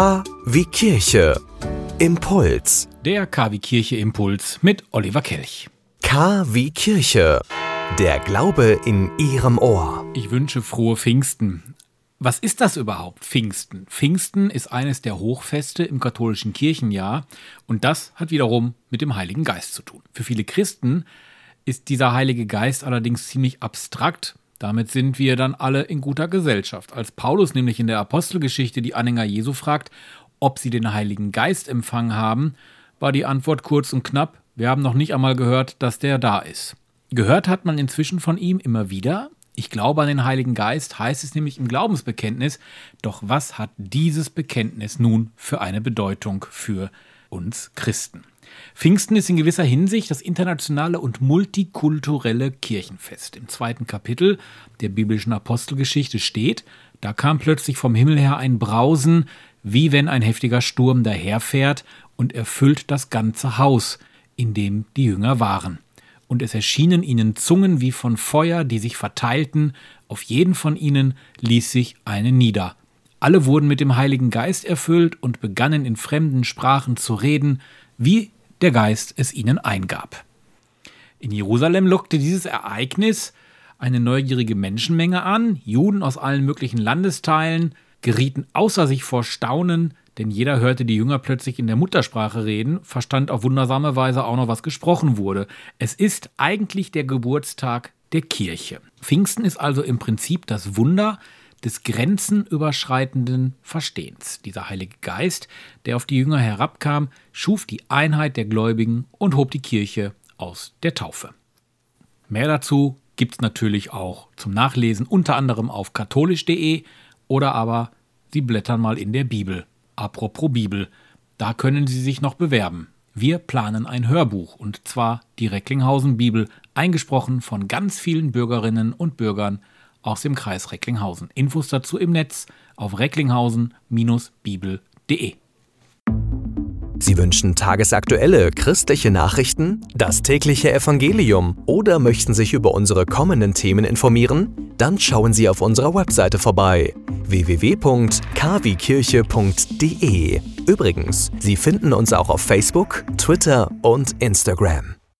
K wie Kirche. Impuls. Der KW Kirche Impuls mit Oliver Kelch. K wie Kirche. Der Glaube in Ihrem Ohr. Ich wünsche frohe Pfingsten. Was ist das überhaupt, Pfingsten? Pfingsten ist eines der Hochfeste im katholischen Kirchenjahr und das hat wiederum mit dem Heiligen Geist zu tun. Für viele Christen ist dieser Heilige Geist allerdings ziemlich abstrakt. Damit sind wir dann alle in guter Gesellschaft. Als Paulus nämlich in der Apostelgeschichte die Anhänger Jesu fragt, ob sie den Heiligen Geist empfangen haben, war die Antwort kurz und knapp, wir haben noch nicht einmal gehört, dass der da ist. Gehört hat man inzwischen von ihm immer wieder. Ich glaube an den Heiligen Geist, heißt es nämlich im Glaubensbekenntnis. Doch was hat dieses Bekenntnis nun für eine Bedeutung für uns Christen? Pfingsten ist in gewisser Hinsicht das internationale und multikulturelle Kirchenfest. Im zweiten Kapitel der biblischen Apostelgeschichte steht, da kam plötzlich vom Himmel her ein Brausen, wie wenn ein heftiger Sturm daherfährt und erfüllt das ganze Haus, in dem die Jünger waren. Und es erschienen ihnen Zungen wie von Feuer, die sich verteilten, auf jeden von ihnen ließ sich eine nieder. Alle wurden mit dem Heiligen Geist erfüllt und begannen in fremden Sprachen zu reden, wie der Geist es ihnen eingab. In Jerusalem lockte dieses Ereignis eine neugierige Menschenmenge an, Juden aus allen möglichen Landesteilen, gerieten außer sich vor Staunen, denn jeder hörte die Jünger plötzlich in der Muttersprache reden, verstand auf wundersame Weise auch noch, was gesprochen wurde. Es ist eigentlich der Geburtstag der Kirche. Pfingsten ist also im Prinzip das Wunder des grenzenüberschreitenden Verstehens. Dieser Heilige Geist, der auf die Jünger herabkam, schuf die Einheit der Gläubigen und hob die Kirche aus der Taufe. Mehr dazu gibt es natürlich auch zum Nachlesen, unter anderem auf katholisch.de oder aber Sie blättern mal in der Bibel. Apropos Bibel, da können Sie sich noch bewerben. Wir planen ein Hörbuch und zwar die Recklinghausen Bibel, eingesprochen von ganz vielen Bürgerinnen und Bürgern aus dem Kreis Recklinghausen. Infos dazu im Netz auf recklinghausen-bibel.de. Sie wünschen tagesaktuelle christliche Nachrichten, das tägliche Evangelium oder möchten sich über unsere kommenden Themen informieren? Dann schauen Sie auf unserer Webseite vorbei www.kwkirche.de. Übrigens, Sie finden uns auch auf Facebook, Twitter und Instagram.